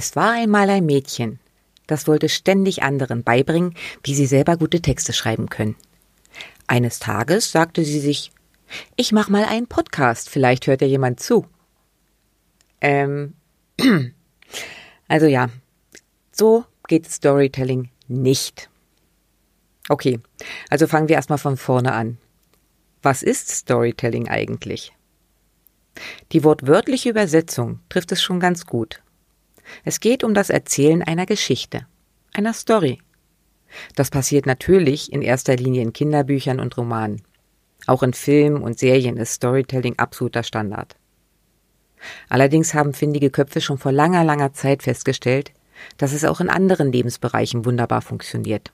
Es war einmal ein Mädchen, das wollte ständig anderen beibringen, wie sie selber gute Texte schreiben können. Eines Tages sagte sie sich, ich mach mal einen Podcast, vielleicht hört ja jemand zu. Ähm, also ja, so geht Storytelling nicht. Okay, also fangen wir erstmal von vorne an. Was ist Storytelling eigentlich? Die wortwörtliche Übersetzung trifft es schon ganz gut. Es geht um das Erzählen einer Geschichte, einer Story. Das passiert natürlich in erster Linie in Kinderbüchern und Romanen. Auch in Filmen und Serien ist Storytelling absoluter Standard. Allerdings haben findige Köpfe schon vor langer, langer Zeit festgestellt, dass es auch in anderen Lebensbereichen wunderbar funktioniert.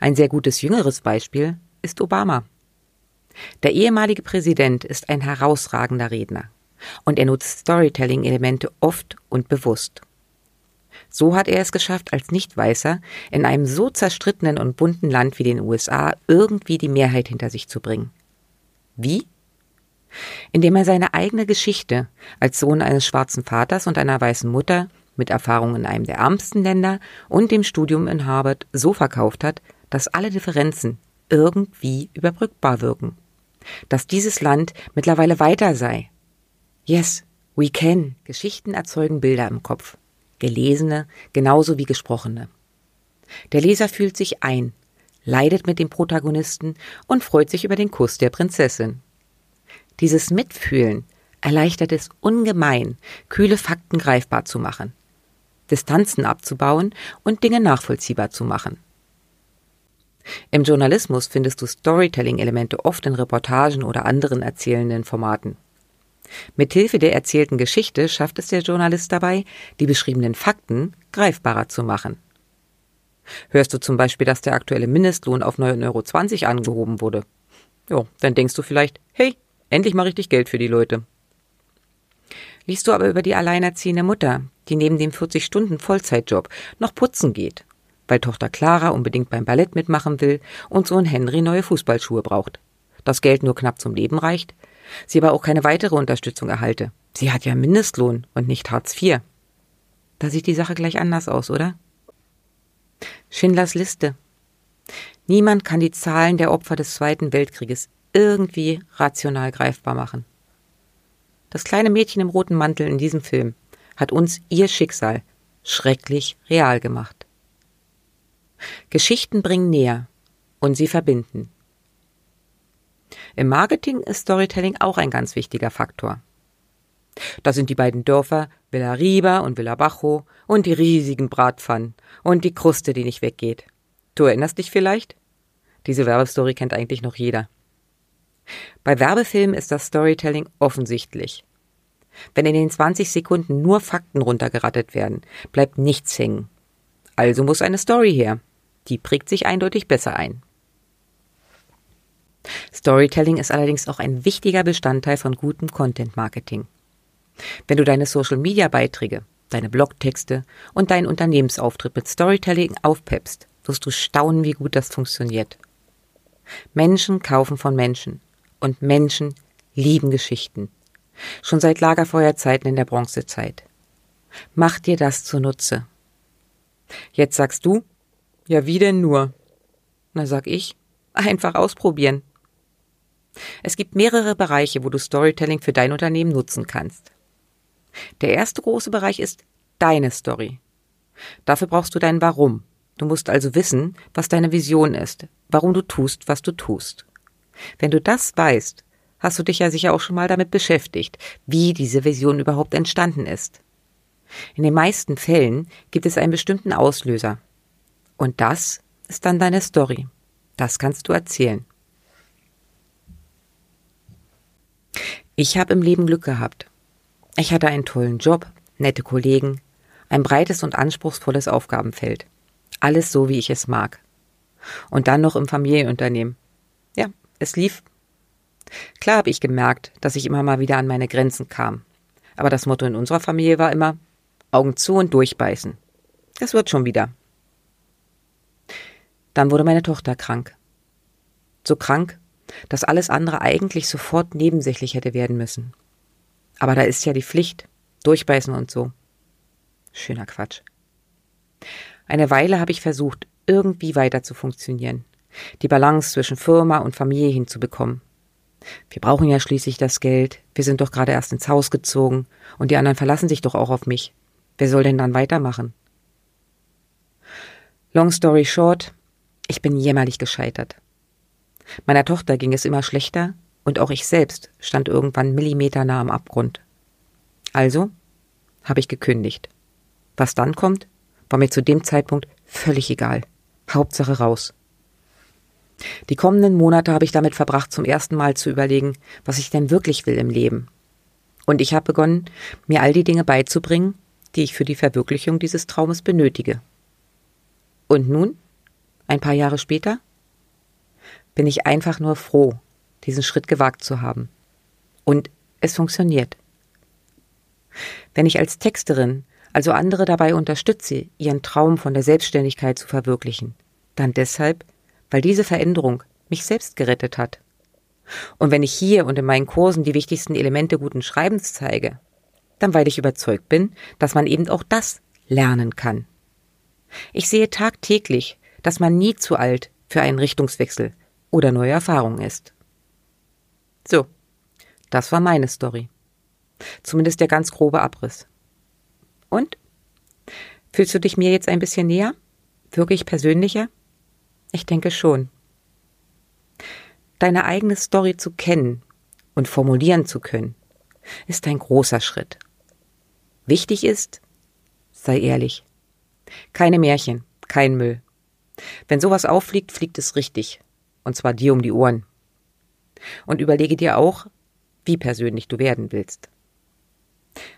Ein sehr gutes jüngeres Beispiel ist Obama. Der ehemalige Präsident ist ein herausragender Redner und er nutzt Storytelling-Elemente oft und bewusst. So hat er es geschafft, als Nicht-Weißer in einem so zerstrittenen und bunten Land wie den USA irgendwie die Mehrheit hinter sich zu bringen. Wie? Indem er seine eigene Geschichte als Sohn eines schwarzen Vaters und einer weißen Mutter mit Erfahrung in einem der ärmsten Länder und dem Studium in Harvard so verkauft hat, dass alle Differenzen irgendwie überbrückbar wirken. Dass dieses Land mittlerweile weiter sei Yes, we can. Geschichten erzeugen Bilder im Kopf. Gelesene genauso wie gesprochene. Der Leser fühlt sich ein, leidet mit dem Protagonisten und freut sich über den Kuss der Prinzessin. Dieses Mitfühlen erleichtert es ungemein, kühle Fakten greifbar zu machen, Distanzen abzubauen und Dinge nachvollziehbar zu machen. Im Journalismus findest du Storytelling-Elemente oft in Reportagen oder anderen erzählenden Formaten. Mithilfe der erzählten Geschichte schafft es der Journalist dabei, die beschriebenen Fakten greifbarer zu machen. Hörst du zum Beispiel, dass der aktuelle Mindestlohn auf 9,20 Euro angehoben wurde? Jo, dann denkst du vielleicht, hey, endlich mal richtig Geld für die Leute. Liest du aber über die alleinerziehende Mutter, die neben dem 40-Stunden-Vollzeitjob noch putzen geht, weil Tochter Clara unbedingt beim Ballett mitmachen will und Sohn Henry neue Fußballschuhe braucht. Das Geld nur knapp zum Leben reicht, sie aber auch keine weitere Unterstützung erhalte. Sie hat ja Mindestlohn und nicht Hartz IV. Da sieht die Sache gleich anders aus, oder? Schindlers Liste. Niemand kann die Zahlen der Opfer des Zweiten Weltkrieges irgendwie rational greifbar machen. Das kleine Mädchen im roten Mantel in diesem Film hat uns ihr Schicksal schrecklich real gemacht. Geschichten bringen näher und sie verbinden. Im Marketing ist Storytelling auch ein ganz wichtiger Faktor. Da sind die beiden Dörfer Villa Riba und Villa Bajo und die riesigen Bratpfannen und die Kruste, die nicht weggeht. Du erinnerst dich vielleicht? Diese Werbestory kennt eigentlich noch jeder. Bei Werbefilmen ist das Storytelling offensichtlich. Wenn in den 20 Sekunden nur Fakten runtergerattet werden, bleibt nichts hängen. Also muss eine Story her. Die prägt sich eindeutig besser ein. Storytelling ist allerdings auch ein wichtiger Bestandteil von gutem Content Marketing. Wenn du deine Social Media Beiträge, deine Blogtexte und deinen Unternehmensauftritt mit Storytelling aufpeppst, wirst du staunen, wie gut das funktioniert. Menschen kaufen von Menschen und Menschen lieben Geschichten. Schon seit Lagerfeuerzeiten in der Bronzezeit. Mach dir das zunutze. Jetzt sagst du, ja wie denn nur? Na sag ich, einfach ausprobieren. Es gibt mehrere Bereiche, wo du Storytelling für dein Unternehmen nutzen kannst. Der erste große Bereich ist deine Story. Dafür brauchst du dein Warum. Du musst also wissen, was deine Vision ist, warum du tust, was du tust. Wenn du das weißt, hast du dich ja sicher auch schon mal damit beschäftigt, wie diese Vision überhaupt entstanden ist. In den meisten Fällen gibt es einen bestimmten Auslöser. Und das ist dann deine Story. Das kannst du erzählen. Ich habe im Leben Glück gehabt. Ich hatte einen tollen Job, nette Kollegen, ein breites und anspruchsvolles Aufgabenfeld. Alles so, wie ich es mag. Und dann noch im Familienunternehmen. Ja, es lief. Klar habe ich gemerkt, dass ich immer mal wieder an meine Grenzen kam. Aber das Motto in unserer Familie war immer Augen zu und durchbeißen. Das wird schon wieder. Dann wurde meine Tochter krank. So krank, dass alles andere eigentlich sofort nebensächlich hätte werden müssen. Aber da ist ja die Pflicht, durchbeißen und so. Schöner Quatsch. Eine Weile habe ich versucht, irgendwie weiter zu funktionieren, die Balance zwischen Firma und Familie hinzubekommen. Wir brauchen ja schließlich das Geld, wir sind doch gerade erst ins Haus gezogen, und die anderen verlassen sich doch auch auf mich. Wer soll denn dann weitermachen? Long story short, ich bin jämmerlich gescheitert. Meiner Tochter ging es immer schlechter und auch ich selbst stand irgendwann millimeternah am Abgrund. Also habe ich gekündigt. Was dann kommt, war mir zu dem Zeitpunkt völlig egal. Hauptsache raus. Die kommenden Monate habe ich damit verbracht, zum ersten Mal zu überlegen, was ich denn wirklich will im Leben. Und ich habe begonnen, mir all die Dinge beizubringen, die ich für die Verwirklichung dieses Traumes benötige. Und nun, ein paar Jahre später, bin ich einfach nur froh, diesen Schritt gewagt zu haben. Und es funktioniert. Wenn ich als Texterin also andere dabei unterstütze, ihren Traum von der Selbstständigkeit zu verwirklichen, dann deshalb, weil diese Veränderung mich selbst gerettet hat. Und wenn ich hier und in meinen Kursen die wichtigsten Elemente guten Schreibens zeige, dann weil ich überzeugt bin, dass man eben auch das lernen kann. Ich sehe tagtäglich, dass man nie zu alt für einen Richtungswechsel oder neue Erfahrungen ist. So, das war meine Story. Zumindest der ganz grobe Abriss. Und? Fühlst du dich mir jetzt ein bisschen näher? Wirklich persönlicher? Ich denke schon. Deine eigene Story zu kennen und formulieren zu können, ist ein großer Schritt. Wichtig ist, sei ehrlich. Keine Märchen, kein Müll. Wenn sowas auffliegt, fliegt es richtig. Und zwar dir um die Ohren. Und überlege dir auch, wie persönlich du werden willst.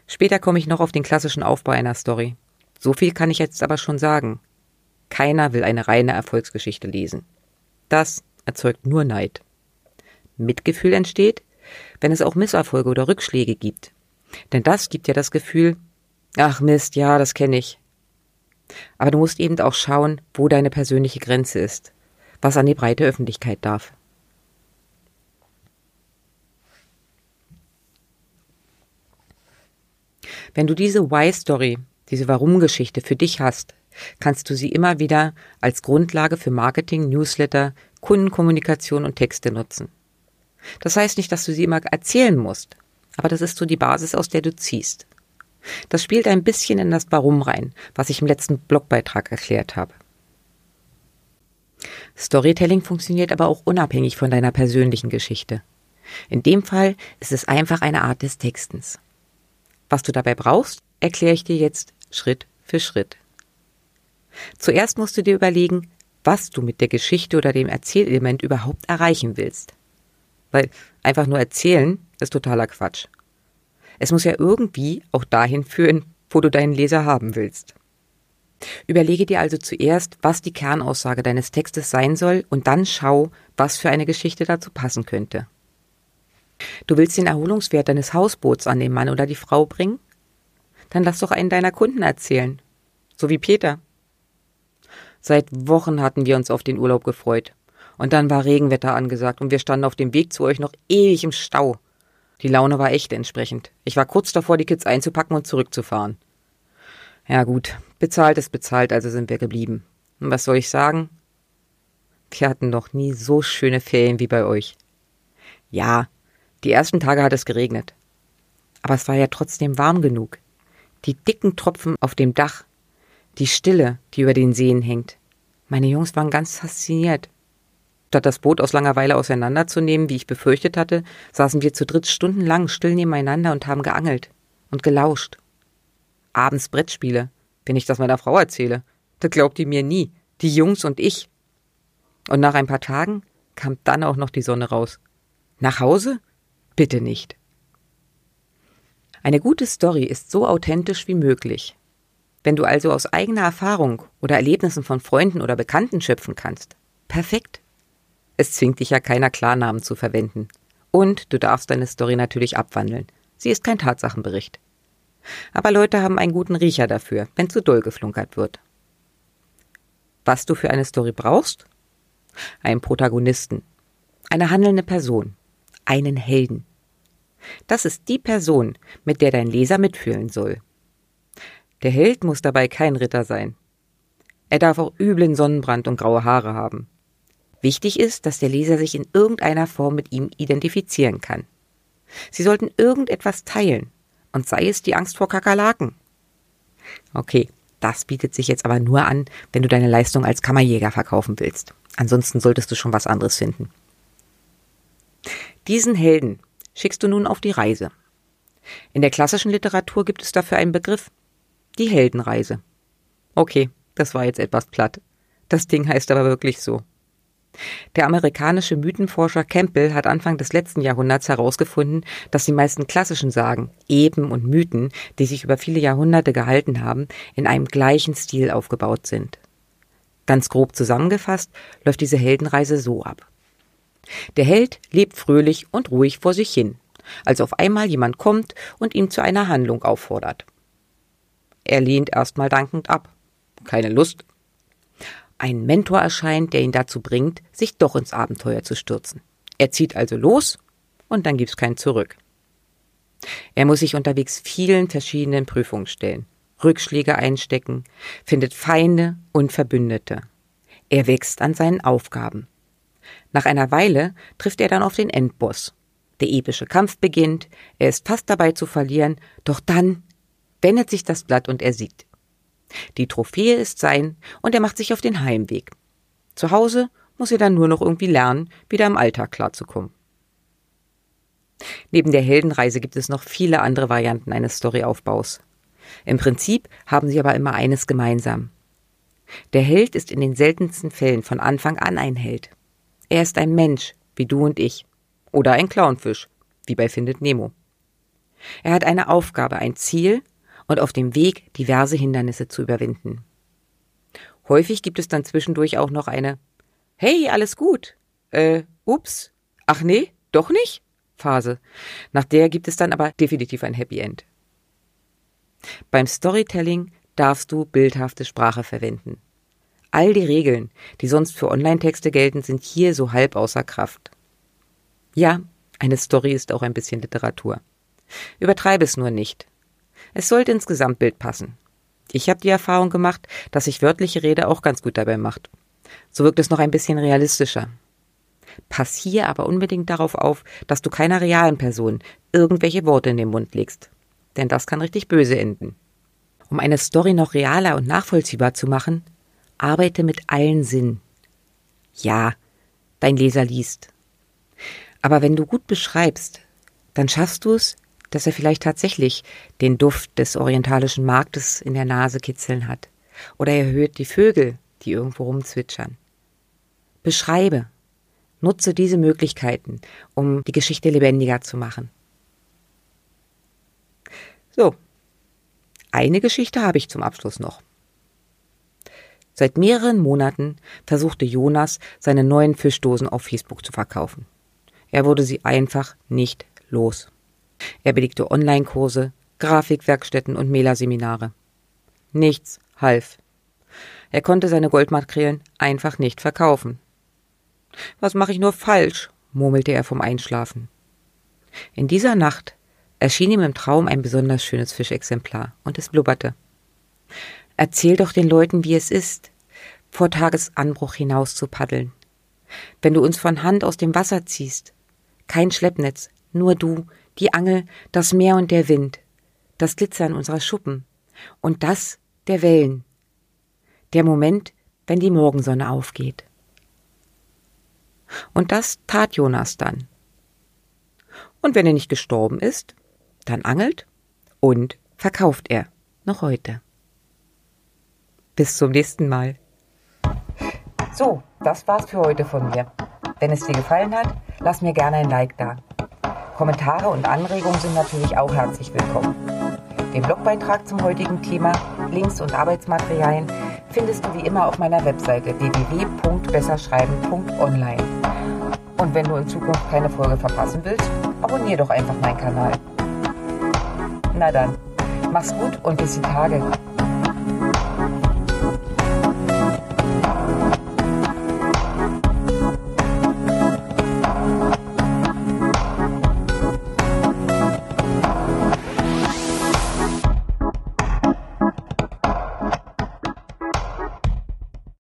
Später komme ich noch auf den klassischen Aufbau einer Story. So viel kann ich jetzt aber schon sagen. Keiner will eine reine Erfolgsgeschichte lesen. Das erzeugt nur Neid. Mitgefühl entsteht, wenn es auch Misserfolge oder Rückschläge gibt. Denn das gibt ja das Gefühl, ach Mist, ja, das kenne ich. Aber du musst eben auch schauen, wo deine persönliche Grenze ist, was an die breite Öffentlichkeit darf. Wenn du diese Why-Story, diese Warum-Geschichte für dich hast, kannst du sie immer wieder als Grundlage für Marketing, Newsletter, Kundenkommunikation und Texte nutzen. Das heißt nicht, dass du sie immer erzählen musst, aber das ist so die Basis, aus der du ziehst. Das spielt ein bisschen in das Warum rein, was ich im letzten Blogbeitrag erklärt habe. Storytelling funktioniert aber auch unabhängig von deiner persönlichen Geschichte. In dem Fall ist es einfach eine Art des Textens. Was du dabei brauchst, erkläre ich dir jetzt Schritt für Schritt. Zuerst musst du dir überlegen, was du mit der Geschichte oder dem Erzählelement überhaupt erreichen willst. Weil einfach nur erzählen ist totaler Quatsch. Es muss ja irgendwie auch dahin führen, wo du deinen Leser haben willst. Überlege dir also zuerst, was die Kernaussage deines Textes sein soll und dann schau, was für eine Geschichte dazu passen könnte. Du willst den Erholungswert deines Hausboots an den Mann oder die Frau bringen? Dann lass doch einen deiner Kunden erzählen. So wie Peter. Seit Wochen hatten wir uns auf den Urlaub gefreut. Und dann war Regenwetter angesagt und wir standen auf dem Weg zu euch noch ewig im Stau. Die Laune war echt entsprechend. Ich war kurz davor, die Kids einzupacken und zurückzufahren. Ja gut, bezahlt ist bezahlt, also sind wir geblieben. Und was soll ich sagen? Wir hatten noch nie so schöne Ferien wie bei euch. Ja, die ersten Tage hat es geregnet. Aber es war ja trotzdem warm genug. Die dicken Tropfen auf dem Dach, die Stille, die über den Seen hängt. Meine Jungs waren ganz fasziniert. Statt das Boot aus Langeweile auseinanderzunehmen, wie ich befürchtet hatte, saßen wir zu dritt stundenlang still nebeneinander und haben geangelt und gelauscht. Abends Brettspiele, wenn ich das meiner Frau erzähle. Da glaubt die mir nie, die Jungs und ich. Und nach ein paar Tagen kam dann auch noch die Sonne raus. Nach Hause? Bitte nicht. Eine gute Story ist so authentisch wie möglich. Wenn du also aus eigener Erfahrung oder Erlebnissen von Freunden oder Bekannten schöpfen kannst, perfekt. Es zwingt dich ja keiner Klarnamen zu verwenden. Und du darfst deine Story natürlich abwandeln. Sie ist kein Tatsachenbericht. Aber Leute haben einen guten Riecher dafür, wenn zu doll geflunkert wird. Was du für eine Story brauchst? Einen Protagonisten, eine handelnde Person, einen Helden. Das ist die Person, mit der dein Leser mitfühlen soll. Der Held muss dabei kein Ritter sein. Er darf auch üblen Sonnenbrand und graue Haare haben. Wichtig ist, dass der Leser sich in irgendeiner Form mit ihm identifizieren kann. Sie sollten irgendetwas teilen, und sei es die Angst vor Kakerlaken. Okay, das bietet sich jetzt aber nur an, wenn du deine Leistung als Kammerjäger verkaufen willst. Ansonsten solltest du schon was anderes finden. Diesen Helden schickst du nun auf die Reise. In der klassischen Literatur gibt es dafür einen Begriff. Die Heldenreise. Okay, das war jetzt etwas platt. Das Ding heißt aber wirklich so. Der amerikanische Mythenforscher Campbell hat Anfang des letzten Jahrhunderts herausgefunden, dass die meisten klassischen Sagen, Eben und Mythen, die sich über viele Jahrhunderte gehalten haben, in einem gleichen Stil aufgebaut sind. Ganz grob zusammengefasst läuft diese Heldenreise so ab. Der Held lebt fröhlich und ruhig vor sich hin, als auf einmal jemand kommt und ihn zu einer Handlung auffordert. Er lehnt erstmal dankend ab. Keine Lust, ein Mentor erscheint, der ihn dazu bringt, sich doch ins Abenteuer zu stürzen. Er zieht also los und dann gibt's kein Zurück. Er muss sich unterwegs vielen verschiedenen Prüfungen stellen, Rückschläge einstecken, findet Feinde und Verbündete. Er wächst an seinen Aufgaben. Nach einer Weile trifft er dann auf den Endboss. Der epische Kampf beginnt, er ist fast dabei zu verlieren, doch dann wendet sich das Blatt und er siegt. Die Trophäe ist sein und er macht sich auf den Heimweg. Zu Hause muss er dann nur noch irgendwie lernen, wieder im Alltag klarzukommen. Neben der Heldenreise gibt es noch viele andere Varianten eines Storyaufbaus. Im Prinzip haben sie aber immer eines gemeinsam. Der Held ist in den seltensten Fällen von Anfang an ein Held. Er ist ein Mensch, wie du und ich. Oder ein Clownfisch, wie bei Findet Nemo. Er hat eine Aufgabe, ein Ziel und auf dem Weg diverse Hindernisse zu überwinden. Häufig gibt es dann zwischendurch auch noch eine Hey, alles gut. Äh, ups. Ach nee, doch nicht? Phase. Nach der gibt es dann aber definitiv ein Happy End. Beim Storytelling darfst du bildhafte Sprache verwenden. All die Regeln, die sonst für Online-Texte gelten, sind hier so halb außer Kraft. Ja, eine Story ist auch ein bisschen Literatur. Übertreibe es nur nicht. Es sollte ins Gesamtbild passen. Ich habe die Erfahrung gemacht, dass sich wörtliche Rede auch ganz gut dabei macht. So wirkt es noch ein bisschen realistischer. Pass hier aber unbedingt darauf auf, dass du keiner realen Person irgendwelche Worte in den Mund legst. Denn das kann richtig böse enden. Um eine Story noch realer und nachvollziehbar zu machen, arbeite mit allen Sinnen. Ja, dein Leser liest. Aber wenn du gut beschreibst, dann schaffst du es, dass er vielleicht tatsächlich den Duft des orientalischen Marktes in der Nase kitzeln hat. Oder er hört die Vögel, die irgendwo rumzwitschern. Beschreibe, nutze diese Möglichkeiten, um die Geschichte lebendiger zu machen. So, eine Geschichte habe ich zum Abschluss noch. Seit mehreren Monaten versuchte Jonas, seine neuen Fischdosen auf Facebook zu verkaufen. Er wurde sie einfach nicht los. Er belegte Online-Kurse, Grafikwerkstätten und Mela-Seminare. Nichts half. Er konnte seine Goldmakrelen einfach nicht verkaufen. Was mache ich nur falsch? murmelte er vom Einschlafen. In dieser Nacht erschien ihm im Traum ein besonders schönes Fischexemplar und es blubberte. Erzähl doch den Leuten, wie es ist, vor Tagesanbruch hinaus zu paddeln. Wenn du uns von Hand aus dem Wasser ziehst, kein Schleppnetz, nur du, die Angel, das Meer und der Wind, das Glitzern unserer Schuppen und das der Wellen. Der Moment, wenn die Morgensonne aufgeht. Und das tat Jonas dann. Und wenn er nicht gestorben ist, dann angelt und verkauft er noch heute. Bis zum nächsten Mal. So, das war's für heute von mir. Wenn es dir gefallen hat, lass mir gerne ein Like da. Kommentare und Anregungen sind natürlich auch herzlich willkommen. Den Blogbeitrag zum heutigen Thema, Links und Arbeitsmaterialien findest du wie immer auf meiner Webseite www.besserschreiben.online. Und wenn du in Zukunft keine Folge verpassen willst, abonnier doch einfach meinen Kanal. Na dann, mach's gut und bis die Tage.